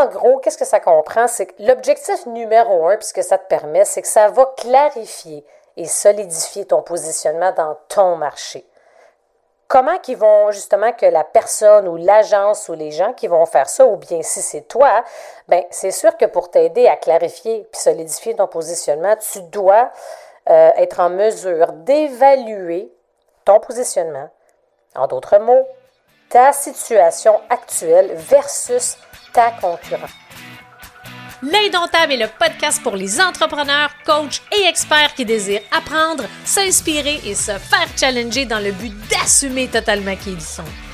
en gros, qu'est-ce que ça comprend? C'est que l'objectif numéro un, puisque ça te permet, c'est que ça va clarifier et solidifier ton positionnement dans ton marché. Comment qu'ils vont justement que la personne ou l'agence ou les gens qui vont faire ça, ou bien si c'est toi, ben c'est sûr que pour t'aider à clarifier puis solidifier ton positionnement, tu dois euh, être en mesure d'évaluer ton positionnement. En d'autres mots, ta situation actuelle versus ta concurrence. L'Indomptable est le podcast pour les entrepreneurs, coachs et experts qui désirent apprendre, s'inspirer et se faire challenger dans le but d'assumer totalement qui ils sont.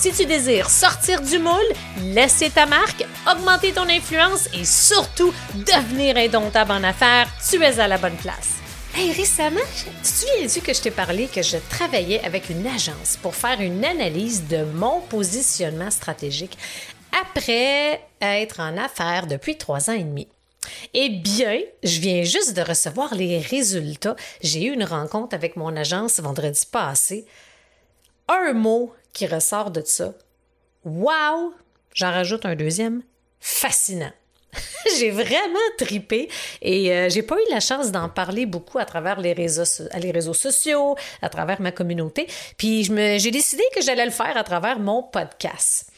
Si tu désires sortir du moule, laisser ta marque, augmenter ton influence et surtout devenir indomptable en affaires, tu es à la bonne place. Hey, récemment, tu te souviens-tu que je t'ai parlé que je travaillais avec une agence pour faire une analyse de mon positionnement stratégique après être en affaires depuis trois ans et demi? Eh bien, je viens juste de recevoir les résultats. J'ai eu une rencontre avec mon agence vendredi passé. Un mot qui ressort de ça. Wow! J'en rajoute un deuxième. Fascinant. j'ai vraiment tripé et euh, j'ai pas eu la chance d'en parler beaucoup à travers les réseaux, les réseaux sociaux, à travers ma communauté. Puis j'ai décidé que j'allais le faire à travers mon podcast.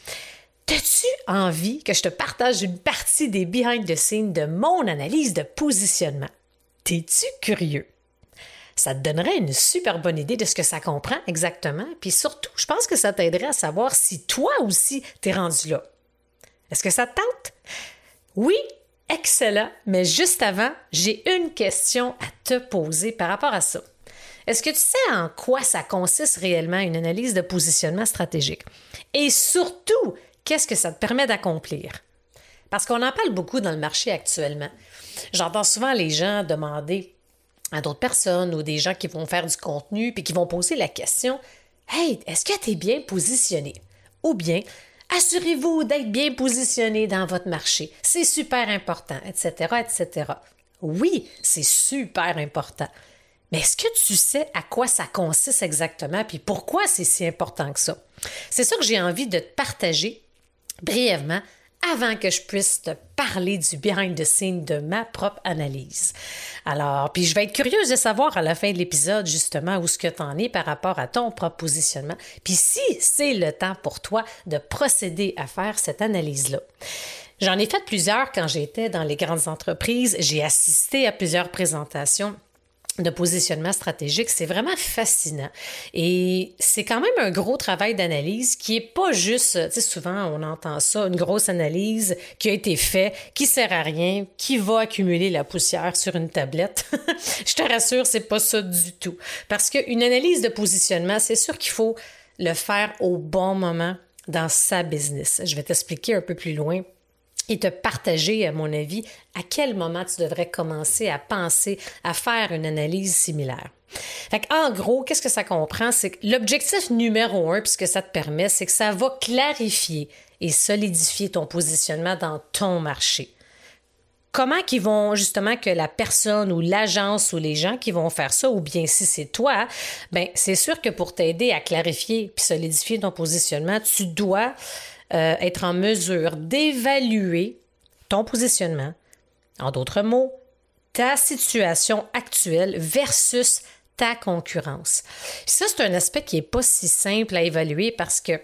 T'as-tu envie que je te partage une partie des behind the scenes de mon analyse de positionnement? T'es-tu curieux? Ça te donnerait une super bonne idée de ce que ça comprend exactement. Puis surtout, je pense que ça t'aiderait à savoir si toi aussi t'es rendu là. Est-ce que ça te tente? Oui, excellent. Mais juste avant, j'ai une question à te poser par rapport à ça. Est-ce que tu sais en quoi ça consiste réellement une analyse de positionnement stratégique? Et surtout, qu'est-ce que ça te permet d'accomplir? Parce qu'on en parle beaucoup dans le marché actuellement. J'entends souvent les gens demander à d'autres personnes ou des gens qui vont faire du contenu puis qui vont poser la question Hey, est-ce que tu es bien positionné? Ou bien Assurez-vous d'être bien positionné dans votre marché. C'est super important, etc., etc. Oui, c'est super important. Mais est-ce que tu sais à quoi ça consiste exactement puis pourquoi c'est si important que ça? C'est ça que j'ai envie de te partager brièvement avant que je puisse te parler du behind the scene de ma propre analyse. Alors, puis je vais être curieuse de savoir à la fin de l'épisode justement où ce que tu en es par rapport à ton propre positionnement, puis si c'est le temps pour toi de procéder à faire cette analyse-là. J'en ai fait plusieurs quand j'étais dans les grandes entreprises, j'ai assisté à plusieurs présentations de positionnement stratégique, c'est vraiment fascinant. Et c'est quand même un gros travail d'analyse qui est pas juste, tu sais, souvent on entend ça, une grosse analyse qui a été faite, qui sert à rien, qui va accumuler la poussière sur une tablette. Je te rassure, c'est pas ça du tout. Parce qu'une analyse de positionnement, c'est sûr qu'il faut le faire au bon moment dans sa business. Je vais t'expliquer un peu plus loin et te partager, à mon avis, à quel moment tu devrais commencer à penser à faire une analyse similaire. Fait en gros, qu'est-ce que ça comprend? C'est que l'objectif numéro un, puisque ça te permet, c'est que ça va clarifier et solidifier ton positionnement dans ton marché. Comment qu'ils vont justement que la personne ou l'agence ou les gens qui vont faire ça, ou bien si c'est toi, ben c'est sûr que pour t'aider à clarifier puis solidifier ton positionnement, tu dois euh, être en mesure d'évaluer ton positionnement, en d'autres mots, ta situation actuelle versus ta concurrence. Ça, c'est un aspect qui n'est pas si simple à évaluer parce que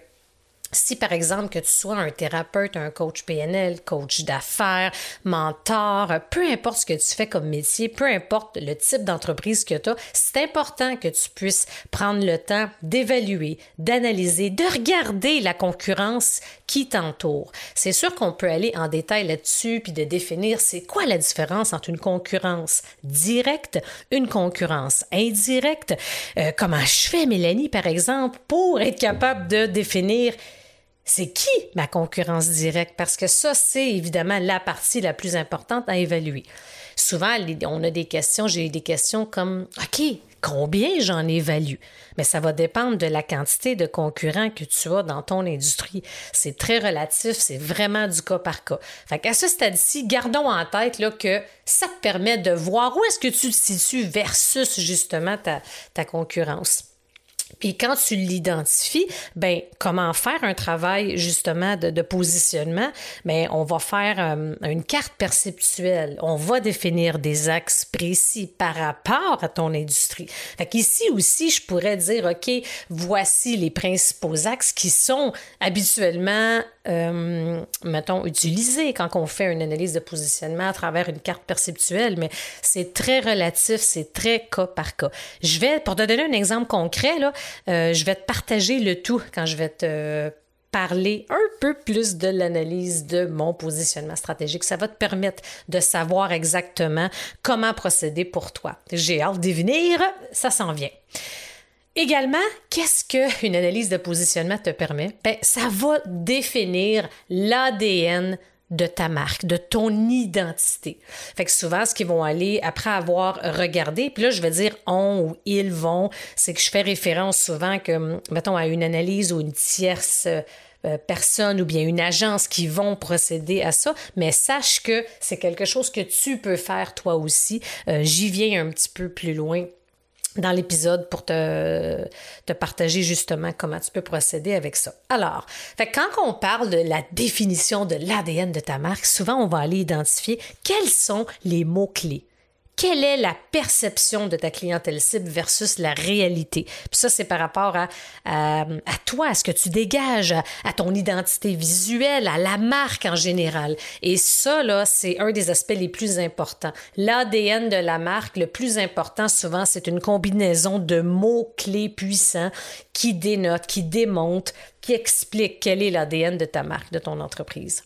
si par exemple que tu sois un thérapeute, un coach PNL, coach d'affaires, mentor, peu importe ce que tu fais comme métier, peu importe le type d'entreprise que tu as, c'est important que tu puisses prendre le temps d'évaluer, d'analyser, de regarder la concurrence qui t'entoure. C'est sûr qu'on peut aller en détail là-dessus puis de définir c'est quoi la différence entre une concurrence directe, une concurrence indirecte. Euh, comment je fais, Mélanie, par exemple, pour être capable de définir c'est qui ma concurrence directe? Parce que ça, c'est évidemment la partie la plus importante à évaluer. Souvent, on a des questions, j'ai des questions comme, OK, combien j'en évalue? Mais ça va dépendre de la quantité de concurrents que tu as dans ton industrie. C'est très relatif, c'est vraiment du cas par cas. Fait qu'à ce stade-ci, gardons en tête que ça te permet de voir où est-ce que tu te situes versus justement ta concurrence. Puis quand tu l'identifies, ben comment faire un travail justement de, positionnement? Ben on va faire euh, une carte perceptuelle. On va définir des axes précis par rapport à ton industrie. Fait qu'ici aussi, je pourrais dire ok, voici les principaux axes qui sont habituellement euh, mettons, utilisé quand on fait une analyse de positionnement à travers une carte perceptuelle, mais c'est très relatif, c'est très cas par cas. Je vais, pour te donner un exemple concret, là, euh, je vais te partager le tout quand je vais te parler un peu plus de l'analyse de mon positionnement stratégique. Ça va te permettre de savoir exactement comment procéder pour toi. J'ai hâte d'y venir, ça s'en vient. Également, qu'est-ce qu'une analyse de positionnement te permet? Ben, ça va définir l'ADN de ta marque, de ton identité. Fait que souvent, ce qu'ils vont aller, après avoir regardé, puis là, je vais dire on ou ils vont, c'est que je fais référence souvent que, mettons, à une analyse ou une tierce euh, personne ou bien une agence qui vont procéder à ça, mais sache que c'est quelque chose que tu peux faire toi aussi. Euh, j'y viens un petit peu plus loin dans l'épisode pour te, partager justement comment tu peux procéder avec ça. Alors, fait, quand on parle de la définition de l'ADN de ta marque, souvent on va aller identifier quels sont les mots-clés quelle est la perception de ta clientèle cible versus la réalité? Puis ça, c'est par rapport à, à, toi, à ce que tu dégages, à, ton identité visuelle, à la marque en général. Et ça, là, c'est un des aspects les plus importants. L'ADN de la marque, le plus important souvent, c'est une combinaison de mots-clés puissants qui dénotent, qui démontent, qui expliquent quel est l'ADN de ta marque, de ton entreprise.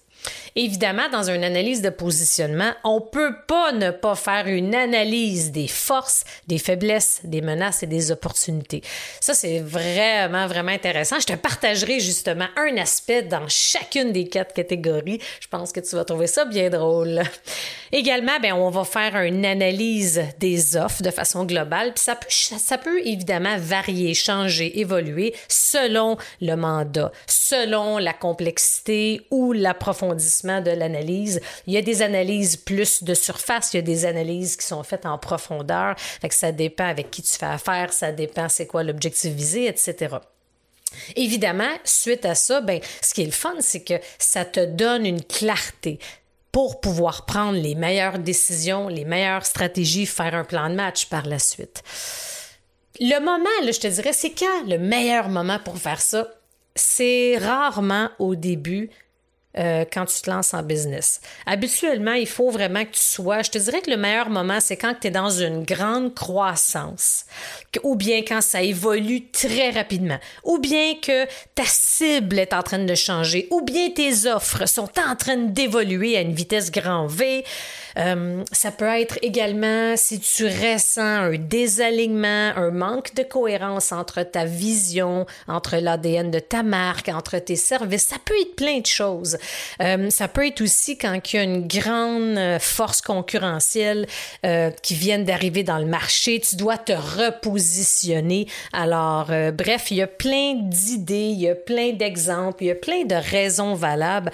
Évidemment, dans une analyse de positionnement, on peut pas ne pas faire une analyse des forces, des faiblesses, des menaces et des opportunités. Ça, c'est vraiment, vraiment intéressant. Je te partagerai justement un aspect dans chacune des quatre catégories. Je pense que tu vas trouver ça bien drôle. Également, ben, on va faire une analyse des offres de façon globale. Puis ça peut, ça peut évidemment varier, changer, évoluer selon le mandat, selon la complexité ou l'approfondissement de l'analyse. Il y a des analyses plus de surface, il y a des analyses qui sont faites en profondeur. Fait ça dépend avec qui tu fais affaire, ça dépend c'est quoi l'objectif visé, etc. Évidemment, suite à ça, ben, ce qui est le fun, c'est que ça te donne une clarté pour pouvoir prendre les meilleures décisions, les meilleures stratégies, faire un plan de match par la suite. Le moment, je te dirais, c'est quand le meilleur moment pour faire ça? C'est rarement au début euh, quand tu te lances en business. Habituellement, il faut vraiment que tu sois, je te dirais que le meilleur moment, c'est quand tu es dans une grande croissance, ou bien quand ça évolue très rapidement, ou bien que ta cible est en train de changer, ou bien tes offres sont en train d'évoluer à une vitesse grand V. Euh, ça peut être également si tu ressens un désalignement, un manque de cohérence entre ta vision, entre l'ADN de ta marque, entre tes services. Ça peut être plein de choses. Euh, ça peut être aussi quand il y a une grande euh, force concurrentielle euh, qui vient d'arriver dans le marché, tu dois te repositionner. Alors, bref, il y a plein d'idées, il y a plein d'exemples, il y a plein de raisons valables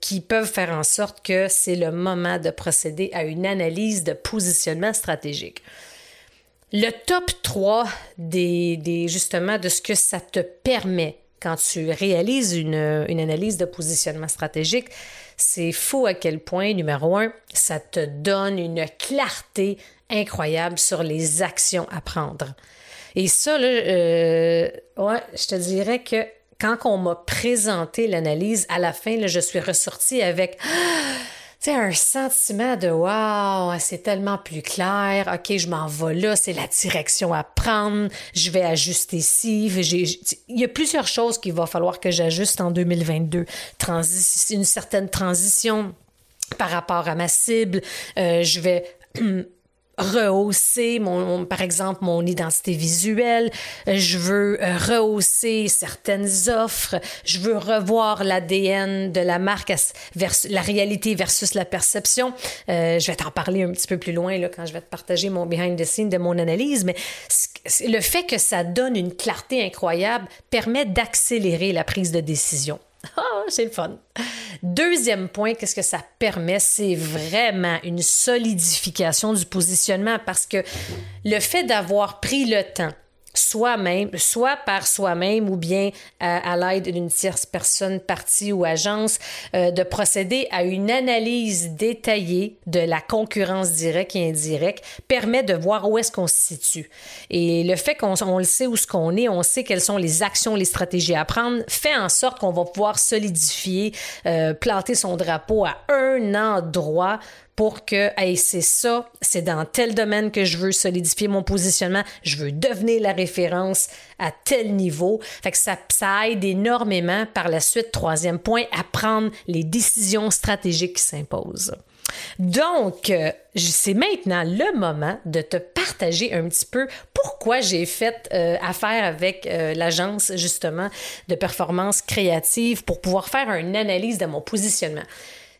qui peuvent faire en sorte que c'est le moment de procéder à une analyse de positionnement stratégique. Le top 3 des, des, justement de ce que ça te permet quand tu réalises une, analyse de positionnement stratégique, c'est fou à quel point, numéro un, ça te donne une clarté incroyable sur les actions à prendre. Et ça, là, euh, ouais, je te dirais que quand on m'a présenté l'analyse, à la fin, je suis ressortie avec c'est un sentiment de wow, c'est tellement plus clair. OK, je m'en vais là, c'est la direction à prendre. Je vais ajuster ici. Il y a plusieurs choses qu'il va falloir que j'ajuste en 2022. une certaine transition par rapport à ma cible. Euh, je vais rehausser mon, par exemple mon identité visuelle, je veux euh, rehausser certaines offres, je veux revoir l'ADN de la marque versus la réalité versus la perception. Euh, je vais t'en parler un petit peu plus loin là, quand je vais te partager mon behind the scene de mon analyse, mais le fait que ça donne une clarté incroyable permet d'accélérer la prise de décision. Deuxième point, qu'est-ce que ça permet? C'est vraiment une solidification du positionnement parce que le fait d'avoir pris le temps soi-même, soit par soi-même ou bien à, l'aide d'une tierce personne, partie ou agence, euh, de procéder à une analyse détaillée de la concurrence directe et indirecte permet de voir où est-ce qu'on se situe. Et le fait qu'on on le sait où ce qu'on est, on sait quelles sont les actions, les stratégies à prendre, fait en sorte qu'on va pouvoir solidifier, euh, planter son drapeau à un endroit pour que, hey, c'est ça, c'est dans tel domaine que je veux solidifier mon positionnement, je veux devenir la référence à tel niveau. Fait que ça, aide énormément par la suite, troisième point, à prendre les décisions stratégiques qui s'imposent. Donc, euh, c'est maintenant le moment de te partager un petit peu pourquoi j'ai fait euh, affaire avec euh, l'agence justement de performance créative pour pouvoir faire une analyse de mon positionnement.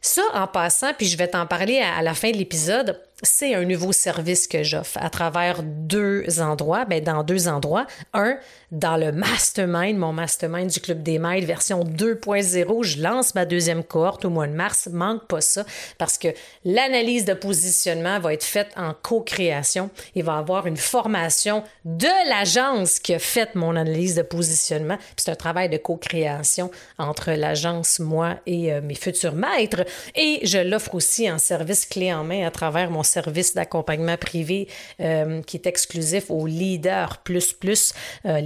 Ça, en passant, puis je vais t'en parler à, la fin de l'épisode, c'est un nouveau service que j'offre à travers deux endroits, ben dans deux endroits. Un, dans le mastermind, mon mastermind du Club des Maîtres, version 2.0. Je lance ma deuxième cohorte au mois de mars. Manque pas ça parce que l'analyse de positionnement va être faite en co-création. Il va y avoir une formation de l'agence qui a fait mon analyse de positionnement. C'est un travail de co-création entre l'agence, moi et euh, mes futurs maîtres. Et je l'offre aussi en service clé en main à travers mon service d'accompagnement privé euh, qui est exclusif aux leaders plus plus, euh,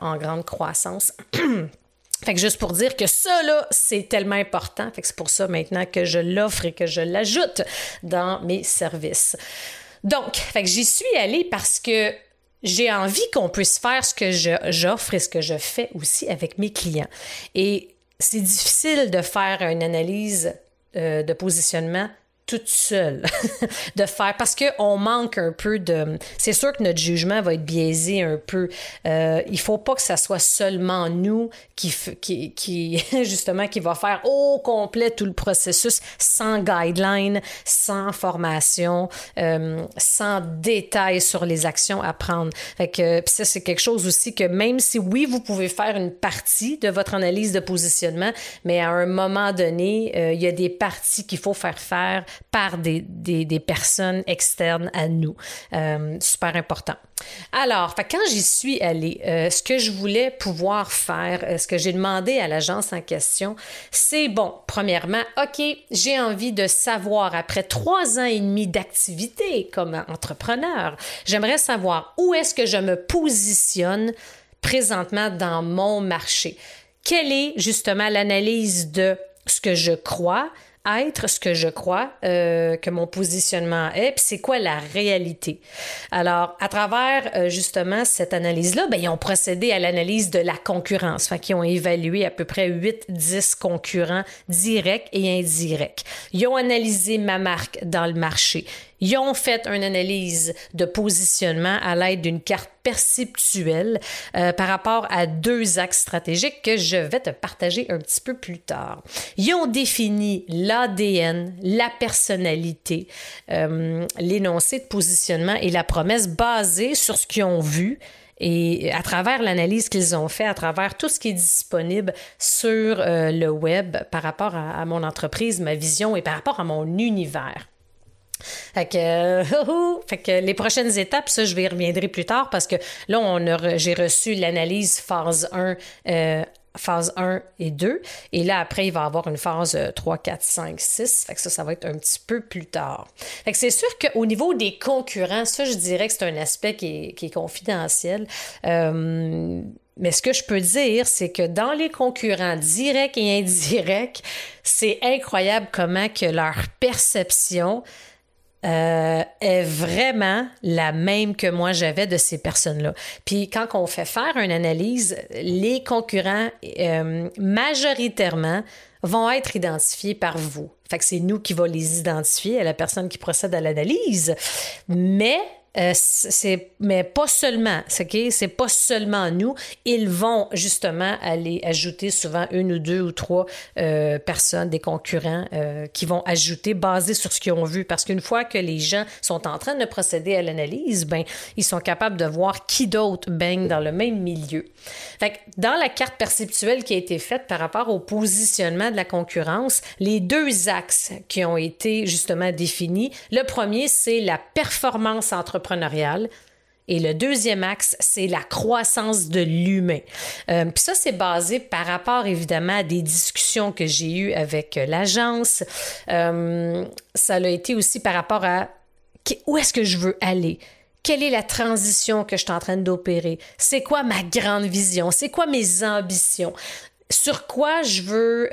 en grande croissance. Fait que juste pour dire que ça, c'est tellement important. Fait que c'est pour ça maintenant que je l'offre et que je l'ajoute dans mes services. Donc, fait j'y suis allée parce que j'ai envie qu'on puisse faire ce que j'offre et ce que je fais aussi avec mes clients. Et c'est difficile de faire une analyse euh, de positionnement toute seule de faire parce qu'on manque un peu de. C'est sûr que notre jugement va être biaisé un peu. Euh, il faut pas que ça soit seulement nous qui, qui, qui, justement, qui va faire au complet tout le processus sans guideline, sans formation, euh, sans détails sur les actions à prendre. Fait que ça, c'est quelque chose aussi que même si oui, vous pouvez faire une partie de votre analyse de positionnement, mais à un moment donné, euh, il y a des parties qu'il faut faire faire par des, personnes externes à nous. Euh, super important. Alors, quand j'y suis allée, euh, ce que je voulais pouvoir faire, euh, ce que j'ai demandé à l'agence en question, c'est bon, premièrement, OK, j'ai envie de savoir, après trois ans et demi d'activité comme entrepreneur, j'aimerais savoir où est-ce que je me positionne présentement dans mon marché. Quelle est justement l'analyse de ce que je crois, être ce que je crois euh, que mon positionnement est, puis c'est quoi la réalité. Alors, à travers euh, justement cette analyse-là, ben, ils ont procédé à l'analyse de la concurrence, enfin, qui ont évalué à peu près 8-10 concurrents directs et indirects. Ils ont analysé ma marque dans le marché. Ils ont fait une analyse de positionnement à l'aide d'une carte perceptuelle euh, par rapport à deux axes stratégiques que je vais te partager un petit peu plus tard. Ils ont défini l'ADN, la personnalité, euh, l'énoncé de positionnement et la promesse basée sur ce qu'ils ont vu et à travers l'analyse qu'ils ont fait, à travers tout ce qui est disponible sur euh, le web par rapport à, mon entreprise, ma vision et par rapport à mon univers. Fait que, euh, fait que les prochaines étapes, ça, je vais y reviendrai plus tard parce que là, j'ai reçu l'analyse phase 1 euh, phase 1 et 2. Et là, après, il va y avoir une phase 3, 4, 5, 6. Fait que ça, ça va être un petit peu plus tard. Fait que c'est sûr qu'au niveau des concurrents, ça, je dirais que c'est un aspect qui est, qui est confidentiel. Euh, mais ce que je peux dire, c'est que dans les concurrents directs et indirects, c'est incroyable comment que leur perception euh, est vraiment la même que moi j'avais de ces personnes-là. Puis quand on fait faire une analyse, les concurrents euh, majoritairement vont être identifiés par vous. Fait que c'est nous qui va les identifier à la personne qui procède à l'analyse. Mais euh, c'est mais pas seulement, ok, c'est pas seulement nous. Ils vont justement aller ajouter souvent une ou deux ou trois euh, personnes, des concurrents euh, qui vont ajouter basé sur ce qu'ils ont vu, parce qu'une fois que les gens sont en train de procéder à l'analyse, ben ils sont capables de voir qui d'autre baigne dans le même milieu. Fait dans la carte perceptuelle qui a été faite par rapport au positionnement de la concurrence, les deux axes qui ont été justement définis, le premier c'est la performance et le deuxième axe, c'est la croissance de l'humain. Euh, puis ça, c'est basé par rapport évidemment à des discussions que j'ai eues avec euh, l'agence. Euh, ça a été aussi par rapport à où est-ce que je veux aller? Quelle est la transition que je suis en train d'opérer? C'est quoi ma grande vision? C'est quoi mes ambitions? Sur quoi je veux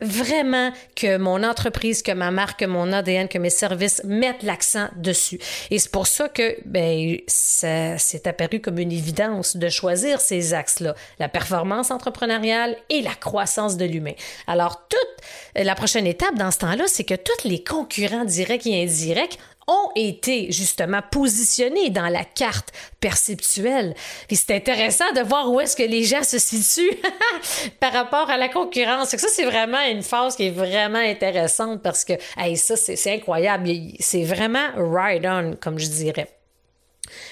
vraiment que mon entreprise, que ma marque, que mon ADN, que mes services mettent l'accent dessus. Et c'est pour ça que ben, ça s'est apparu comme une évidence de choisir ces axes-là, la performance entrepreneuriale et la croissance de l'humain. Alors, toute la prochaine étape dans ce temps-là, c'est que tous les concurrents directs et indirects ont été justement positionnés dans la carte perceptuelle. Et c'est intéressant de voir où est-ce que les gens se situent par rapport à la concurrence. ça, c'est vraiment une phase qui est vraiment intéressante parce que hey, ça, c'est incroyable. C'est vraiment ride on, comme je dirais.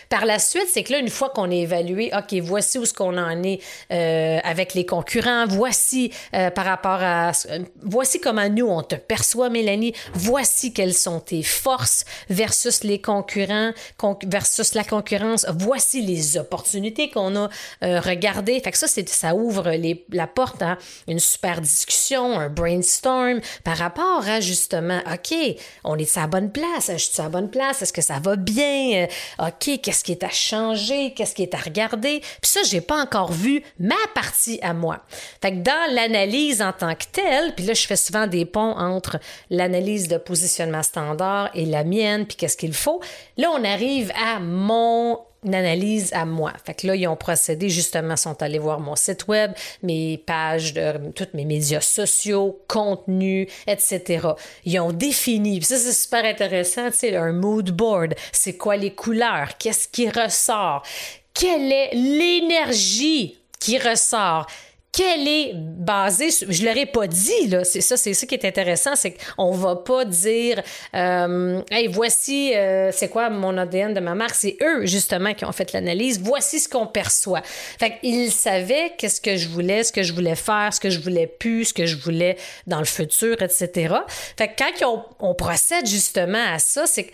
Par la suite, c'est que là, une fois qu'on a évalué, OK, voici où ce qu'on en est euh, avec les concurrents, voici euh, par rapport à... voici comment nous, on te perçoit, Mélanie, voici quelles sont tes forces versus les concurrents, versus la concurrence, voici les opportunités qu'on a euh, regardées. Fait que ça, c'est, ça ouvre les, la porte à une super discussion, un brainstorm par rapport à justement, OK, on est à la bonne place, je suis à la bonne place, est-ce que ça va bien? OK, qu'est-ce qui est à changer, qu'est-ce qui est à regarder? Puis ça, j'ai pas encore vu ma partie à moi. Fait que dans l'analyse en tant que telle, puis là, je fais souvent des ponts entre l'analyse de positionnement standard et la mienne, puis qu'est-ce qu'il faut. Là, on arrive à mon analyse à moi. Fait que là, ils ont procédé justement, sont allés voir mon site web, mes pages, de, tous mes médias sociaux, contenu, etc. Ils ont défini, ça c'est super intéressant, tu sais, un mood board. C'est quoi les couleurs? Qu'est-ce qui ressort? Quelle est l'énergie qui ressort? Qu'elle est basée je leur ai pas dit là c'est ça c'est ça qui est intéressant c'est qu'on va pas dire euh, hey voici euh, c'est quoi mon ADN de ma marque c'est eux justement qui ont fait l'analyse. Voici ce qu'on perçoit. Fait qu'ils savaient qu'est-ce que je voulais ce que je voulais faire ce que je voulais plus ce que je voulais dans le futur etc fait que quand on procède justement à ça c'est que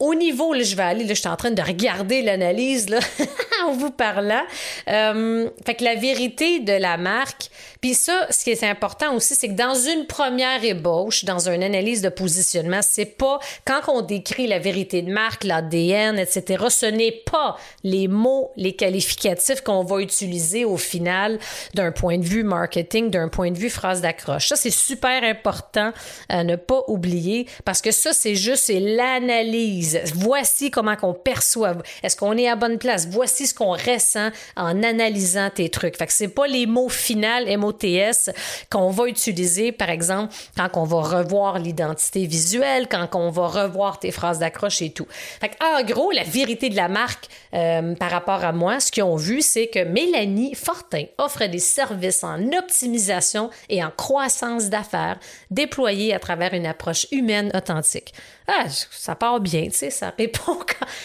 au niveau, là, je vais aller, là, je suis en train de regarder l'analyse là, en vous parlant. Euh, fait que la vérité de la marque, puis ça, ce qui est important aussi, c'est que dans une première ébauche, dans une analyse de positionnement, c'est pas quand on décrit la vérité de marque, l'ADN, etc. Ce n'est pas les mots, les qualificatifs qu'on va utiliser au final d'un point de vue marketing, d'un point de vue phrase d'accroche. Ça, c'est super important à ne pas oublier parce que ça, c'est juste c'est l'analyse Voici comment qu'on perçoit. Est-ce qu'on est à bonne place? Voici ce qu'on ressent en analysant tes trucs. Fait que c'est pas les mots finaux, MOTS, qu'on va utiliser, par exemple, quand on va revoir l'identité visuelle, quand on va revoir tes phrases d'accroche et tout. Fait en gros, la vérité de la marque euh, par rapport à moi, ce qu'ils ont vu, c'est que Mélanie Fortin offre des services en optimisation et en croissance d'affaires déployés à travers une approche humaine authentique. Ah, ça part bien, tu sais, ça répond,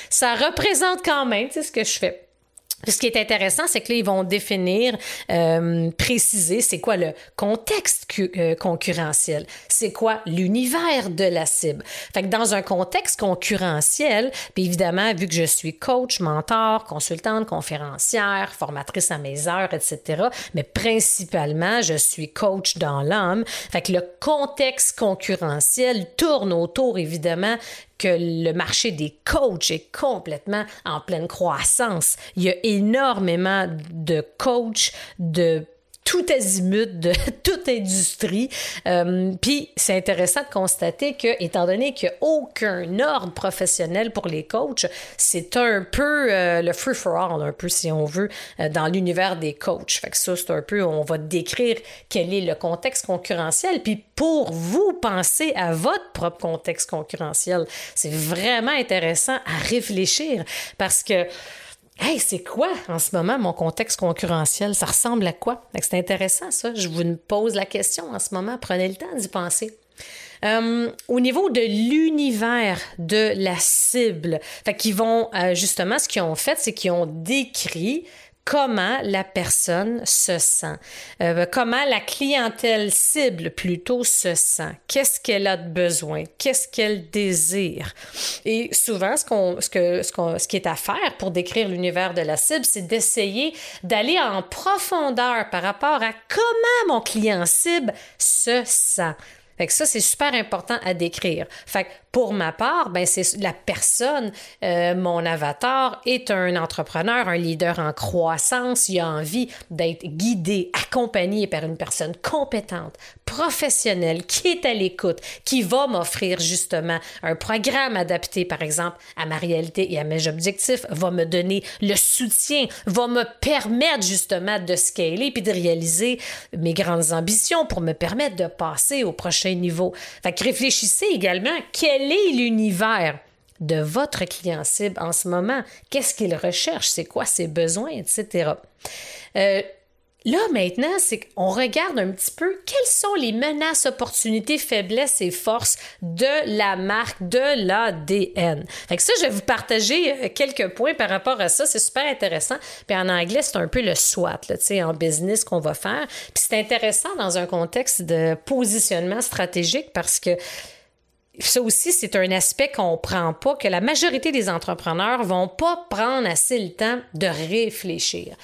ça représente quand même, tu sais, ce que je fais ce qui est intéressant, c'est que là, ils vont définir, euh, préciser c'est quoi le contexte euh, concurrentiel, c'est quoi l'univers de la cible. Fait que dans un contexte concurrentiel, puis évidemment, vu que je suis coach, mentor, consultante, conférencière, formatrice à mes heures, etc., mais principalement, je suis coach dans l'âme. Fait que le contexte concurrentiel tourne autour, évidemment, que le marché des coachs est complètement en pleine croissance. Il y a énormément de coachs, de tout azimut de toute industrie. Euh, Puis c'est intéressant de constater que, étant donné qu'il n'y a aucun ordre professionnel pour les coachs, c'est un peu euh, le free for all, un peu si on veut, euh, dans l'univers des coachs. Fait que ça, c'est un peu, on va décrire quel est le contexte concurrentiel. Puis pour vous, pensez à votre propre contexte concurrentiel. C'est vraiment intéressant à réfléchir parce que Hey, c'est quoi en ce moment mon contexte concurrentiel? Ça ressemble à quoi? C'est intéressant, ça. Je vous pose la question en ce moment. Prenez le temps d'y penser. Euh, au niveau de l'univers de la cible, fait vont euh, justement ce qu'ils ont fait, c'est qu'ils ont décrit comment la personne se sent, euh, comment la clientèle cible plutôt se sent, qu'est-ce qu'elle a de besoin, qu'est-ce qu'elle désire? Et souvent, ce, qu'on, ce, que, ce, qu'on, ce qui est à faire pour décrire l'univers de la cible, c'est d'essayer d'aller en profondeur par rapport à comment mon client cible se sent. Fait que ça, c'est super important à décrire. Fait que pour ma part, ben c'est la personne, euh, mon avatar est un entrepreneur, un leader en croissance. Il a envie d'être guidé, accompagné par une personne compétente, professionnelle, qui est à l'écoute, qui va m'offrir justement un programme adapté, par exemple, à ma réalité et à mes objectifs, va me donner le soutien, va me permettre justement de scaler puis de réaliser mes grandes ambitions pour me permettre de passer au prochain niveau. Fait que réfléchissez également quel est l'univers de votre client cible en ce moment? Qu'est-ce qu'il recherche? C'est quoi ses besoins, etc. là, maintenant, c'est qu'on regarde un petit peu quelles sont les menaces, opportunités, faiblesses et forces de la marque, de l'ADN. Fait que ça, je vais vous partager euh, quelques points par rapport à ça. C'est super intéressant. Puis en anglais, c'est un peu le SWOT, tu sais, en business qu'on va faire. Puis c'est intéressant dans un contexte de positionnement stratégique parce que ça aussi, c'est un aspect qu'on prend pas, que la majorité des entrepreneurs vont pas prendre assez le temps de réfléchir.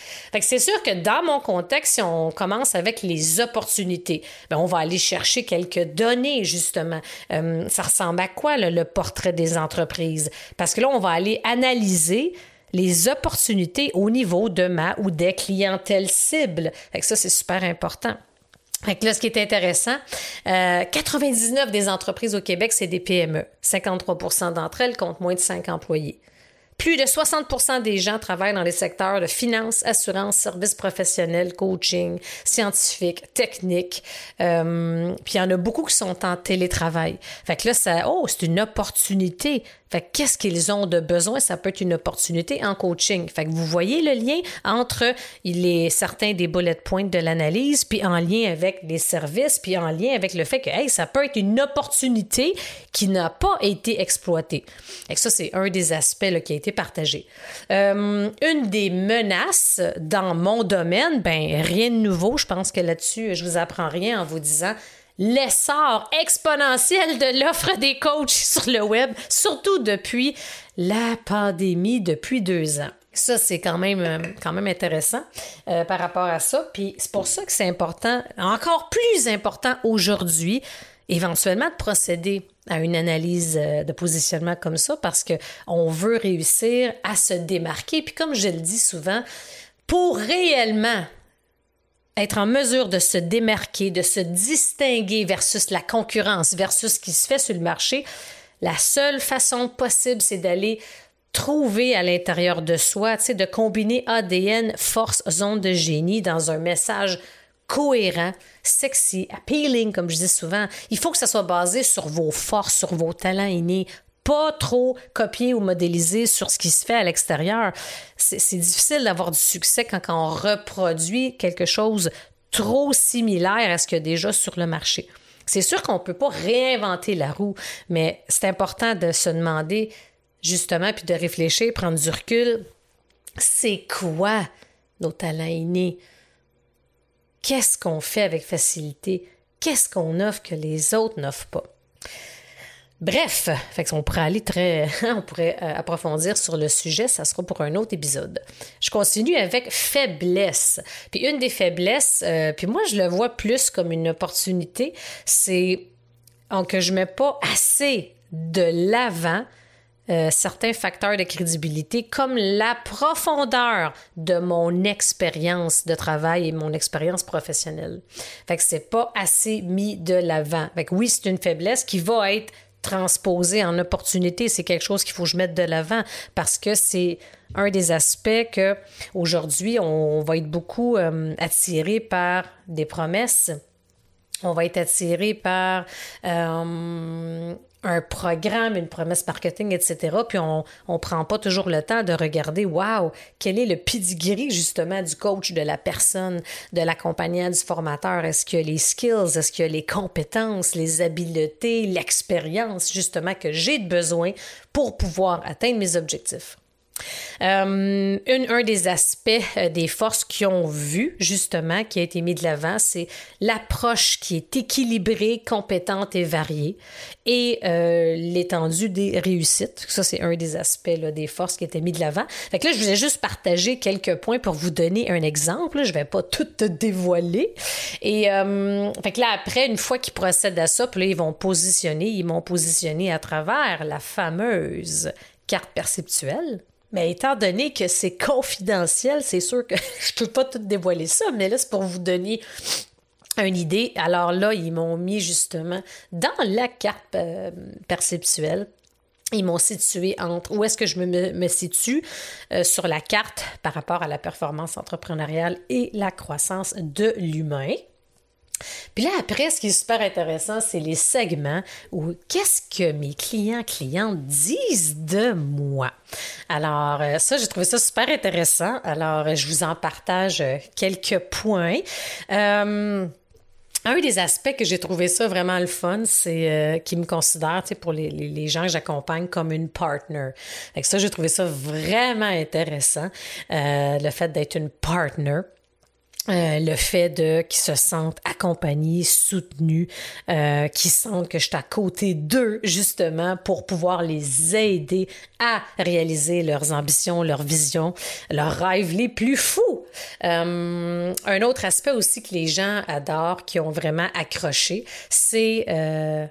C'est sûr que dans mon contexte, si on commence avec les opportunités, ben on va aller chercher quelques données, justement. Euh, ça ressemble à quoi, le portrait des entreprises? Parce que là, on va aller analyser les opportunités au niveau de ma ou des clientèles cibles. Ça, c'est super important. Fait que là, ce qui est intéressant, euh, 99 des entreprises au Québec, c'est des PME. 53% d'entre elles comptent moins de 5 employés. Plus de 60% des gens travaillent dans les secteurs de finance, assurance, services professionnels, coaching, scientifique, technique. Euh, puis il y en a beaucoup qui sont en télétravail. Fait que là, ça, oh, c'est une opportunité fait qu'est-ce qu'ils ont de besoin? Ça peut être une opportunité en coaching. Fait que vous voyez le lien entre les, certains des bullet points de l'analyse, puis en lien avec les services, puis en lien avec le fait que hey, ça peut être une opportunité qui n'a pas été exploitée. Et ça, c'est un des aspects qui a été partagé. Euh, une des menaces dans mon domaine, ben rien de nouveau. Je pense que là-dessus, je vous apprends rien en vous disant l'essor exponentiel de l'offre des coachs sur le web, surtout depuis la pandémie, depuis deux ans. Ça, c'est quand même, euh, quand même intéressant euh, par rapport à ça. Puis c'est pour ça que c'est important, encore plus important aujourd'hui, éventuellement de procéder à une analyse euh, de positionnement comme ça parce que on veut réussir à se démarquer. Puis comme je le dis souvent, pour réellement être en mesure de se démarquer, de se distinguer versus la concurrence, versus ce qui se fait sur le marché, la seule façon possible, c'est d'aller trouver à l'intérieur de soi, de combiner ADN, force, zone de génie dans un message cohérent, sexy, appealing, comme je dis souvent. Il faut que ça soit basé sur vos forces, sur vos talents innés, pas trop copier ou modéliser sur ce qui se fait à l'extérieur. C'est difficile d'avoir du succès quand, on reproduit quelque chose trop similaire à ce qu'il y a déjà sur le marché. C'est sûr qu'on ne peut pas réinventer la roue, mais c'est important de se demander justement, puis de réfléchir, prendre du recul. C'est quoi nos talents innés? Qu'est-ce qu'on fait avec facilité? Qu'est-ce qu'on offre que les autres n'offrent pas? Bref, fait on pourrait aller très, on pourrait euh, approfondir sur le sujet, ça sera pour un autre épisode. Je continue avec faiblesse. Puis une des faiblesses, euh, puis moi je le vois plus comme une opportunité, c'est que je mets pas assez de l'avant euh, certains facteurs de crédibilité comme la profondeur de mon expérience de travail et mon expérience professionnelle. Fait que c'est pas assez mis de l'avant. Fait que oui, c'est une faiblesse qui va être transposée en opportunité. C'est quelque chose qu'il faut que je mette de l'avant parce que c'est un des aspects que aujourd'hui on va être beaucoup euh, attiré par des promesses. On va être attiré par euh, un programme, une promesse marketing, etc. Puis on ne prend pas toujours le temps de regarder, wow, quel est le pedigree justement du coach, de la personne, de l'accompagnant, du formateur? Est-ce qu'il y a les skills, est-ce qu'il y a les compétences, les habiletés, l'expérience justement que j'ai besoin pour pouvoir atteindre mes objectifs? Euh, un des aspects euh, des forces qui ont vu, justement, qui a été mis de l'avant, c'est l'approche qui est équilibrée, compétente et variée et euh, l'étendue des réussites. Ça, c'est un des aspects des forces qui a été mis de l'avant. Fait que là, je vous ai juste partagé quelques points pour vous donner un exemple. Je vais pas tout te dévoiler. Et fait que là, après, une fois qu'ils procèdent à ça, puis là, ils vont positionner, ils m'ont positionné à travers la fameuse carte perceptuelle mais étant donné que c'est confidentiel, c'est sûr que je peux pas tout dévoiler ça, mais là, c'est pour vous donner une idée. Alors là, ils m'ont mis justement dans la carte euh, perceptuelle. Ils m'ont situé entre où est-ce que je me, situe euh, sur la carte par rapport à la performance entrepreneuriale et la croissance de l'humain. Puis là, après, ce qui est super intéressant, c'est les segments où qu'est-ce que mes clients, clientes disent de moi. Alors, euh, ça, j'ai trouvé ça super intéressant. Alors, je vous en partage euh, quelques points. Euh, un des aspects que j'ai trouvé ça vraiment le fun, c'est qu'ils me considèrent, tu sais, pour les, les, gens que j'accompagne comme une partner. Fait ça, j'ai trouvé ça vraiment intéressant, le fait d'être une partner. Euh, le fait de qu'ils se sentent accompagnés, soutenus, euh, qu'ils sentent que je suis à côté d'eux justement pour pouvoir les aider à réaliser leurs ambitions, leurs visions, leurs rêves les plus fous. Euh, un autre aspect aussi que les gens adorent, qui ont vraiment accroché, c'est euh,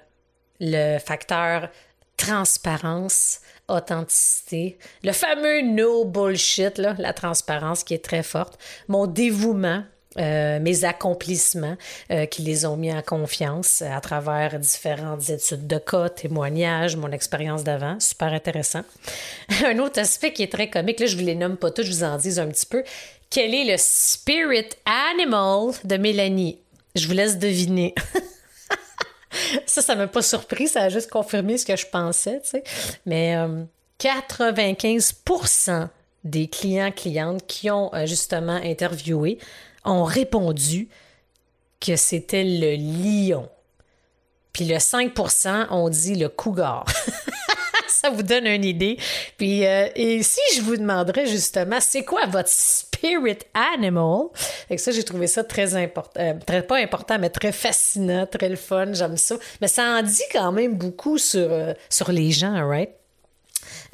le facteur transparence, authenticité, le fameux no bullshit, là, la transparence qui est très forte, mon dévouement, euh, mes accomplissements euh, qui les ont mis en confiance à travers différentes études de cas, témoignages, mon expérience d'avant. Super intéressant. un autre aspect qui est très comique, là, je vous les nomme pas tous, je vous en dis un petit peu. Quel est le spirit animal de Mélanie? Je vous laisse deviner. ça, ça m'a pas surpris, ça a juste confirmé ce que je pensais, tu sais. Mais 95% euh, des clients, clientes qui ont euh, justement interviewé ont répondu que c'était le lion. Puis le 5% ont dit le cougar. ça vous donne une idée. Puis, euh, et si je vous demanderais justement, c'est quoi votre spirit animal? Et ça, j'ai trouvé ça très important, euh, très, pas important, mais très fascinant, très le fun, j'aime ça. Mais ça en dit quand même beaucoup sur, euh, sur les gens, right?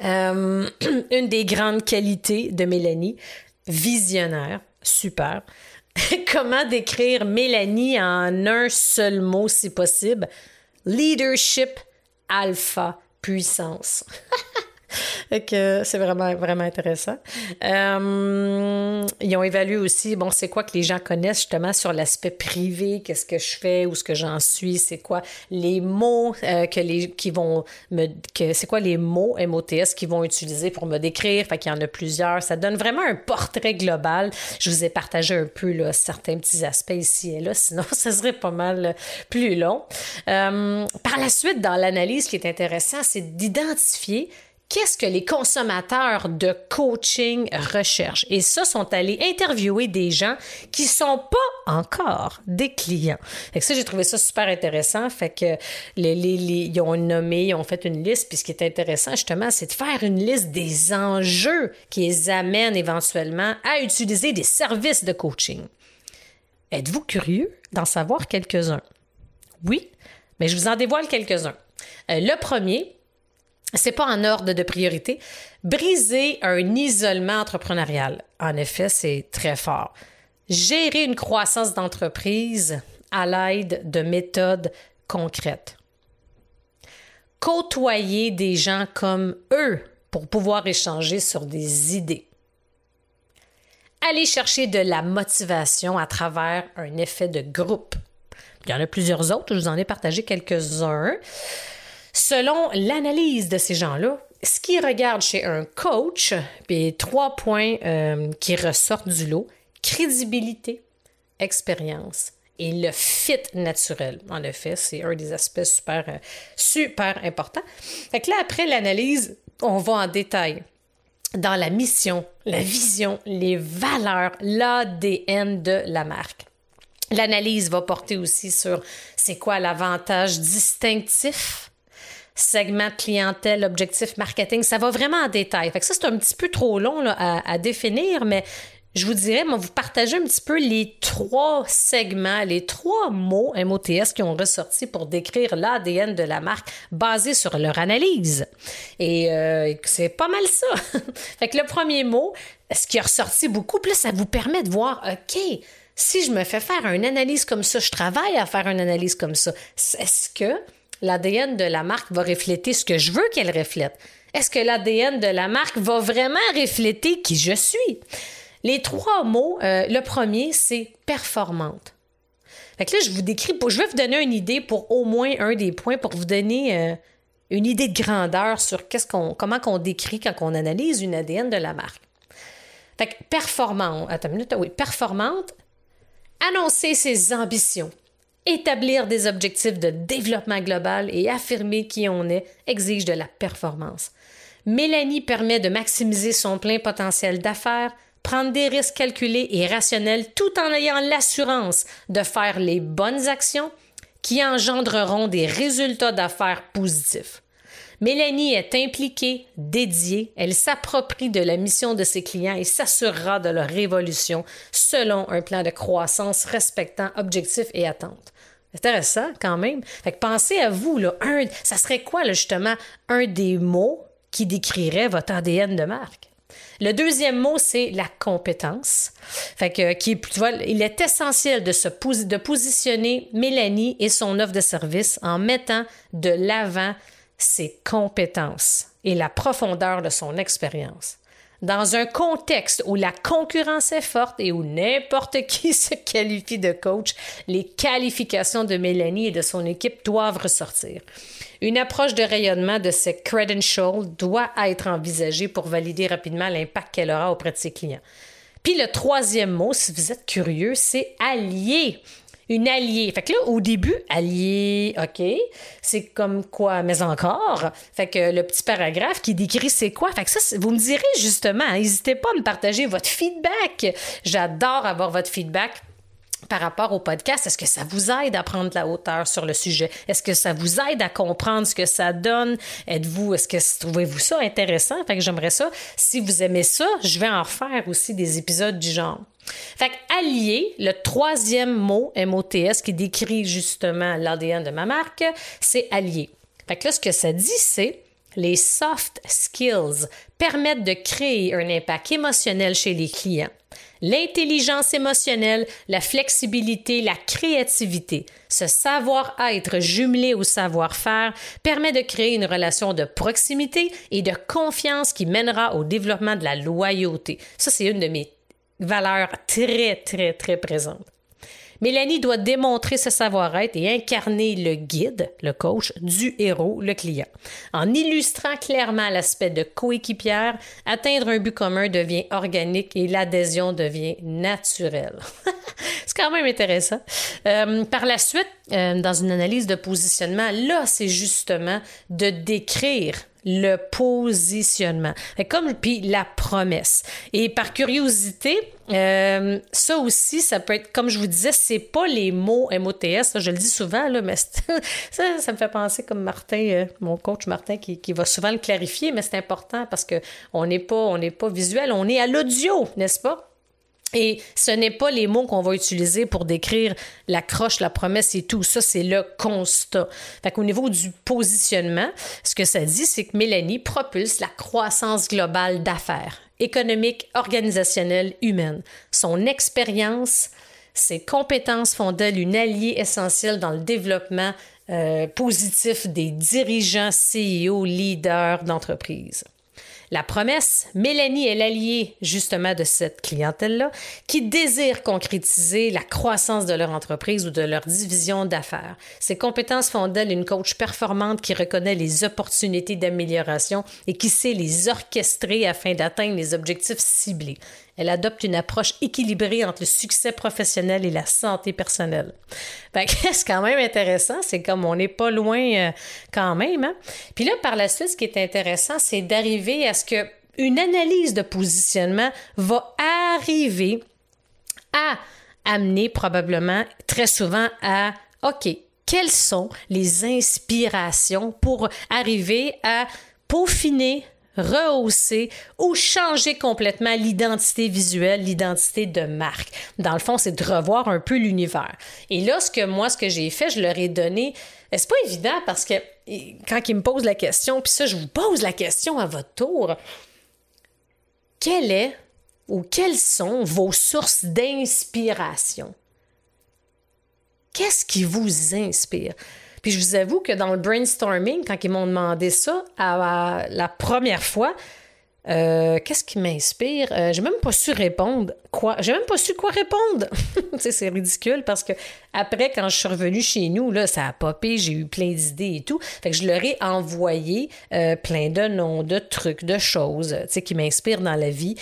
une des grandes qualités de Mélanie, visionnaire, super. Comment décrire Mélanie en un seul mot si possible? Leadership alpha puissance. c'est vraiment, vraiment intéressant. Euh, ils ont évalué aussi, bon, c'est quoi que les gens connaissent justement sur l'aspect privé, qu'est-ce que je fais, où ce que j'en suis, c'est quoi les mots euh, que les, qui vont me, que c'est quoi les mots MOTS qui vont utiliser pour me décrire. Fait qu'il y en a plusieurs. Ça donne vraiment un portrait global. Je vous ai partagé un peu, là, certains petits aspects ici et là. Sinon, ça serait pas mal plus long. Euh, par la suite, dans l'analyse, ce qui est intéressant, c'est d'identifier qu'est-ce que les consommateurs de coaching recherchent? Et ça, sont allés interviewer des gens qui sont pas encore des clients. Fait que ça, j'ai trouvé ça super intéressant. Fait que les, les, ils ont nommé, ils ont fait une liste. Puis ce qui est intéressant, justement, c'est de faire une liste des enjeux qui les amènent éventuellement à utiliser des services de coaching. Êtes-vous curieux d'en savoir quelques-uns? Oui, mais je vous en dévoile quelques-uns. Euh, le premier, c'est pas en ordre de priorité. Briser un isolement entrepreneurial, en effet, c'est très fort. Gérer une croissance d'entreprise à l'aide de méthodes concrètes. côtoyer des gens comme eux pour pouvoir échanger sur des idées. Aller chercher de la motivation à travers un effet de groupe. Il y en a plusieurs autres, je vous en ai partagé quelques-uns. Selon l'analyse de ces gens-là, ce qu'ils regardent chez un coach, puis trois points euh, qui ressortent du lot, crédibilité, expérience et le fit naturel. En effet, c'est un des aspects super, euh, super importants. Fait que là, après l'analyse, on va en détail dans la mission, la vision, les valeurs, l'ADN de la marque. L'analyse va porter aussi sur c'est quoi l'avantage distinctif, segment clientèle, objectif marketing. Ça va vraiment en détail. Fait que ça, c'est un petit peu trop long à, définir, mais je vous dirais, moi, vous partagez un petit peu les trois segments, les trois mots MOTS qui ont ressorti pour décrire l'ADN de la marque basé sur leur analyse. Et euh, c'est pas mal ça. fait que le premier mot, ce qui a ressorti beaucoup, plus ça vous permet de voir, OK, si je me fais faire une analyse comme ça, je travaille à faire une analyse comme ça, est-ce que l'ADN de la marque va refléter ce que je veux qu'elle reflète? Est-ce que l'ADN de la marque va vraiment refléter qui je suis? Les trois mots, euh, le premier, c'est performante. Fait que là, je vous décris, je vais vous donner une idée pour au moins un des points pour vous donner euh, une idée de grandeur sur qu'est-ce qu'on, comment qu'on décrit quand on analyse une ADN de la marque. Fait que performante, attends une minute, oui, performante, annoncer ses ambitions, établir des objectifs de développement global et affirmer qui on est exige de la performance. Mélanie permet de maximiser son plein potentiel d'affaires, prendre des risques calculés et rationnels tout en ayant l'assurance de faire les bonnes actions qui engendreront des résultats d'affaires positifs. Mélanie est impliquée, dédiée, elle s'approprie de la mission de ses clients et s'assurera de leur évolution selon un plan de croissance respectant objectifs et attentes. Intéressant quand même. Fait que pensez à vous, là, un, ça serait quoi justement un des mots qui décrirait votre ADN de marque? Le deuxième mot, c'est la compétence. Fait que, qui, tu il est essentiel de, de positionner Mélanie et son offre de service en mettant de l'avant ses compétences et la profondeur de son expérience. Dans un contexte où la concurrence est forte et où n'importe qui se qualifie de coach, les qualifications de Mélanie et de son équipe doivent ressortir. Une approche de rayonnement de ces credentials doit être envisagée pour valider rapidement l'impact qu'elle aura auprès de ses clients. Puis le troisième mot, si vous êtes curieux, c'est allié une alliée. Fait que là, au début, allié, OK, c'est comme quoi, mais encore. Fait que le petit paragraphe qui décrit c'est quoi. Fait que ça, vous me direz justement, n'hésitez pas à me partager votre feedback. J'adore avoir votre feedback par rapport au podcast, est-ce que ça vous aide à prendre la hauteur sur le sujet? Est-ce que ça vous aide à comprendre ce que ça donne? Êtes-vous, est-ce que trouvez-vous ça intéressant? Fait que j'aimerais ça. Si vous aimez ça, je vais en refaire aussi des épisodes du genre. Fait que allier, le troisième mot MOTS qui décrit justement l'ADN de ma marque, c'est allier. Fait que là, ce que ça dit, c'est les soft skills permettent de créer un impact émotionnel chez les clients. L'intelligence émotionnelle, la flexibilité, la créativité, ce savoir-être jumelé au savoir-faire permet de créer une relation de proximité et de confiance qui mènera au développement de la loyauté. Ça, c'est une de mes valeurs très, très, très présentes. Mélanie doit démontrer ce savoir-être et incarner le guide, le coach, du héros, le client. En illustrant clairement l'aspect de coéquipière, atteindre un but commun devient organique et l'adhésion devient naturelle. c'est quand même intéressant. Euh, par la suite, euh, dans une analyse de positionnement, là, c'est justement de décrire le positionnement. Comme puis la promesse. Et par curiosité, euh, ça aussi, ça peut être, comme je vous disais, c'est pas les mots MOTS, je le dis souvent, là, mais ça, ça me fait penser comme Martin, euh, mon coach Martin, qui, va souvent le clarifier, mais c'est important parce que on n'est pas, on n'est pas visuel, on est à l'audio, n'est-ce pas? Et ce n'est pas les mots qu'on va utiliser pour décrire la croche, la promesse et tout. Ça, c'est le constat. Fait qu'au niveau du positionnement, ce que ça dit, c'est que Mélanie propulse la croissance globale d'affaires, économique, organisationnelle, humaine. Son expérience, ses compétences font d'elle une alliée essentielle dans le développement euh, positif des dirigeants, CEO, leaders d'entreprise. La promesse, Mélanie est l'alliée justement de cette clientèle-là qui désire concrétiser la croissance de leur entreprise ou de leur division d'affaires. Ses compétences font d'elle une coach performante qui reconnaît les opportunités d'amélioration et qui sait les orchestrer afin d'atteindre les objectifs ciblés. Elle adopte une approche équilibrée entre le succès professionnel et la santé personnelle. c'est quand même intéressant, c'est comme on n'est pas loin euh, quand même. Hein? Puis là, par la suite, ce qui est intéressant, c'est d'arriver à ce que une analyse de positionnement va arriver à amener probablement très souvent à OK, quelles sont les inspirations pour arriver à peaufiner rehausser ou changer complètement l'identité visuelle, l'identité de marque. Dans le fond, c'est de revoir un peu l'univers. Et là, ce que moi, ce que j'ai fait, je leur ai donné. C'est pas évident parce que quand ils me posent la question, puis ça, je vous pose la question à votre tour. Quelle est ou quelles sont vos sources d'inspiration? Qu'est-ce qui vous inspire? Puis je vous avoue que dans le brainstorming, quand ils m'ont demandé ça à, la première fois, euh, qu'est-ce qui m'inspire? Euh, j'ai même pas su répondre. Quoi? J'ai même pas su quoi répondre. c'est ridicule parce que après, quand je suis revenue chez nous, là, ça a popé, j'ai eu plein d'idées et tout. Fait que je leur ai envoyé euh, plein de noms, de trucs, de choses, tu sais, qui m'inspirent dans la vie.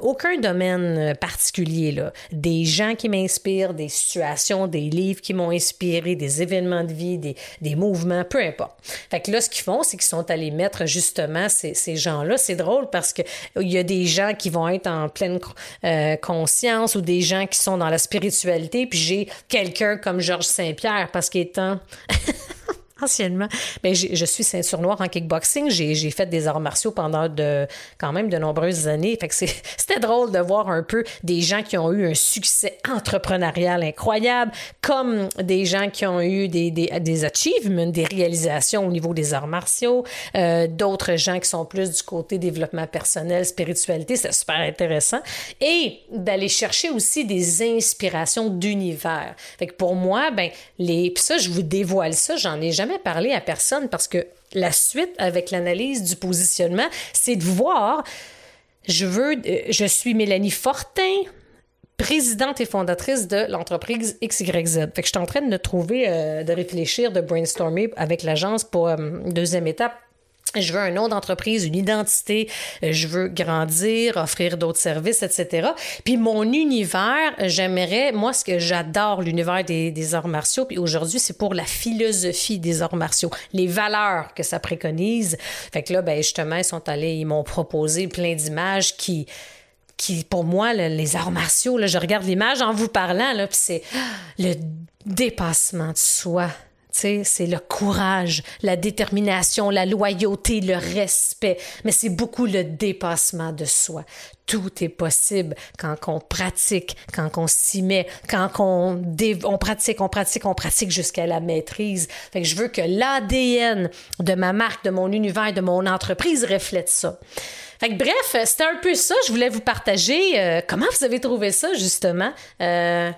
aucun domaine particulier, là. Des gens qui m'inspirent, des situations, des livres qui m'ont inspiré, des événements de vie, des, des mouvements, peu importe. Fait que là, ce qu'ils font, c'est qu'ils sont allés mettre justement ces, ces gens-là. C'est drôle parce qu'il y a des gens qui vont être en pleine euh, conscience ou des gens qui sont dans la spiritualité. Puis j'ai quelqu'un comme Georges Saint-Pierre parce qu'étant anciennement. Mais je suis ceinture noire en kickboxing. J'ai fait des arts martiaux pendant de, quand même de nombreuses années. Fait que c'était drôle de voir un peu des gens qui ont eu un succès entrepreneurial incroyable, comme des gens qui ont eu des, des, des achievements, des réalisations au niveau des arts martiaux, euh, d'autres gens qui sont plus du côté développement personnel, spiritualité. C'est super intéressant. Et d'aller chercher aussi des inspirations d'univers. Fait que pour moi, ben, les, puis ça, je vous dévoile ça, j'en ai jamais parler à personne parce que la suite avec l'analyse du positionnement, c'est de voir, je veux, euh, je suis Mélanie Fortin, présidente et fondatrice de l'entreprise XYZ. Fait que je suis en train de trouver, euh, de réfléchir, de brainstormer avec l'agence pour euh, deuxième étape je veux un nom d'entreprise, une identité, euh, je veux grandir, offrir d'autres services, etc. Puis mon univers, j'aimerais, moi, ce que j'adore, l'univers des, arts martiaux, puis aujourd'hui, c'est pour la philosophie des arts martiaux, les valeurs que ça préconise. Fait que là, ben justement, ils sont allés, ils m'ont proposé plein d'images qui qui, pour moi, les arts martiaux, là, je regarde l'image en vous parlant, là, c'est le dépassement de soi, c'est le courage, la détermination, la loyauté, le respect, mais c'est beaucoup le dépassement de soi. Tout est possible quand on pratique, quand on s'y met, quand on, on pratique, on pratique, on pratique jusqu'à la maîtrise. Fait que je veux que l'ADN de ma marque, de mon univers, de mon entreprise reflète ça. Fait que bref, c'était un peu ça. Je voulais vous partager euh, comment vous avez trouvé ça justement. Euh,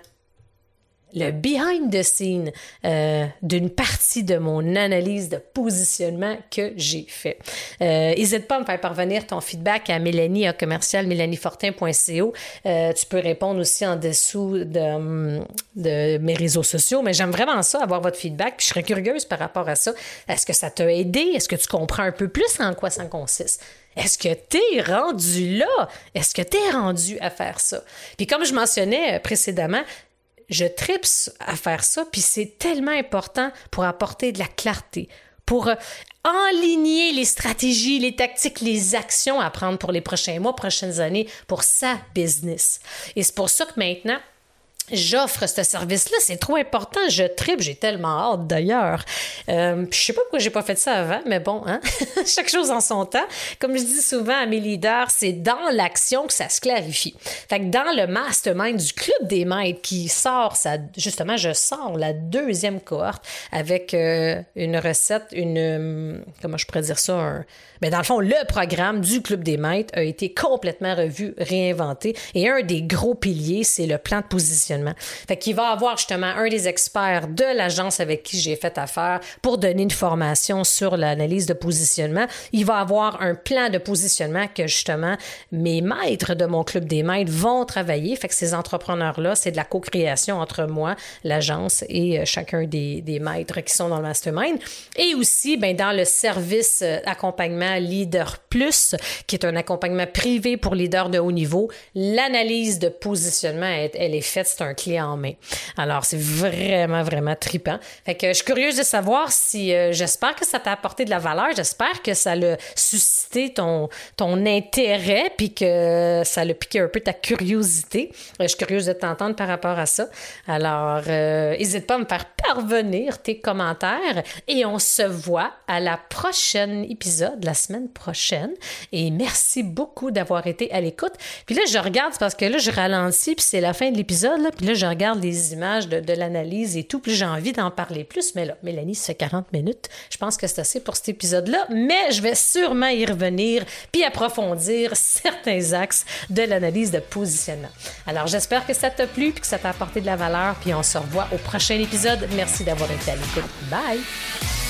le behind the scene euh, d'une partie de mon analyse de positionnement que j'ai fait. Euh, n'hésite pas à me faire parvenir ton feedback à Mélanie à commercial. Euh, tu peux répondre aussi en dessous de, de mes réseaux sociaux, mais j'aime vraiment ça, avoir votre feedback. Je serais curieuse par rapport à ça. Est-ce que ça t'a aidé? Est-ce que tu comprends un peu plus en quoi ça consiste? Est-ce que tu es rendu là? Est-ce que tu es rendu à faire ça? Puis comme je mentionnais précédemment, je trips à faire ça, puis c'est tellement important pour apporter de la clarté, pour euh, enligner les stratégies, les tactiques, les actions à prendre pour les prochains mois, prochaines années, pour sa business. Et c'est pour ça que maintenant, j'offre ce service-là, c'est trop important, je tripe, j'ai tellement hâte d'ailleurs. Euh, je sais pas pourquoi j'ai pas fait ça avant, mais bon, hein? chaque chose en son temps. Comme je dis souvent à mes leaders, c'est dans l'action que ça se clarifie. Fait que dans le mastermind du club des maîtres qui sort, justement, je sors la deuxième cohorte avec euh, une recette, une, euh, comment je pourrais dire ça, mais dans le fond, le programme du Club des maîtres a été complètement revu, réinventé. Et un des gros piliers, c'est le plan de positionnement Fait qu'il va avoir justement un des experts de l'agence avec qui j'ai fait affaire pour donner une formation sur l'analyse de positionnement. Il va avoir un plan de positionnement que justement mes maîtres de mon club des maîtres vont travailler. Fait que ces entrepreneurs-là, c'est de la co-création entre moi, l'agence et euh, chacun des, des maîtres qui sont dans le mastermind. Et aussi, ben, dans le service euh, accompagnement Leader Plus, qui est un accompagnement privé pour leaders de haut niveau, l'analyse de positionnement, elle, est faite, c'est un clé en main. Alors, c'est vraiment, vraiment tripant. Fait que je suis curieuse de savoir si, euh, j'espère que ça t'a apporté de la valeur, j'espère que ça l'a suscité ton, intérêt, puis que ça l'a piqué un peu ta curiosité. Euh, je suis curieuse de t'entendre par rapport à ça. Alors, n'hésite pas à me faire parvenir tes commentaires et on se voit à la prochaine épisode, la semaine prochaine. Et merci beaucoup d'avoir été à l'écoute. Puis là, je regarde, parce que là, je ralentis, puis c'est la fin de l'épisode, puis là, je regarde les images de, l'analyse et tout, puis j'ai envie d'en parler plus. Mais là, Mélanie, ça fait 40 minutes. Je pense que c'est assez pour cet épisode-là, mais je vais sûrement y revenir, puis approfondir certains axes de l'analyse de positionnement. Alors, j'espère que ça t'a plu, puis que ça t'a apporté de la valeur, puis on se revoit au prochain épisode. Merci d'avoir été à l'écoute. Bye!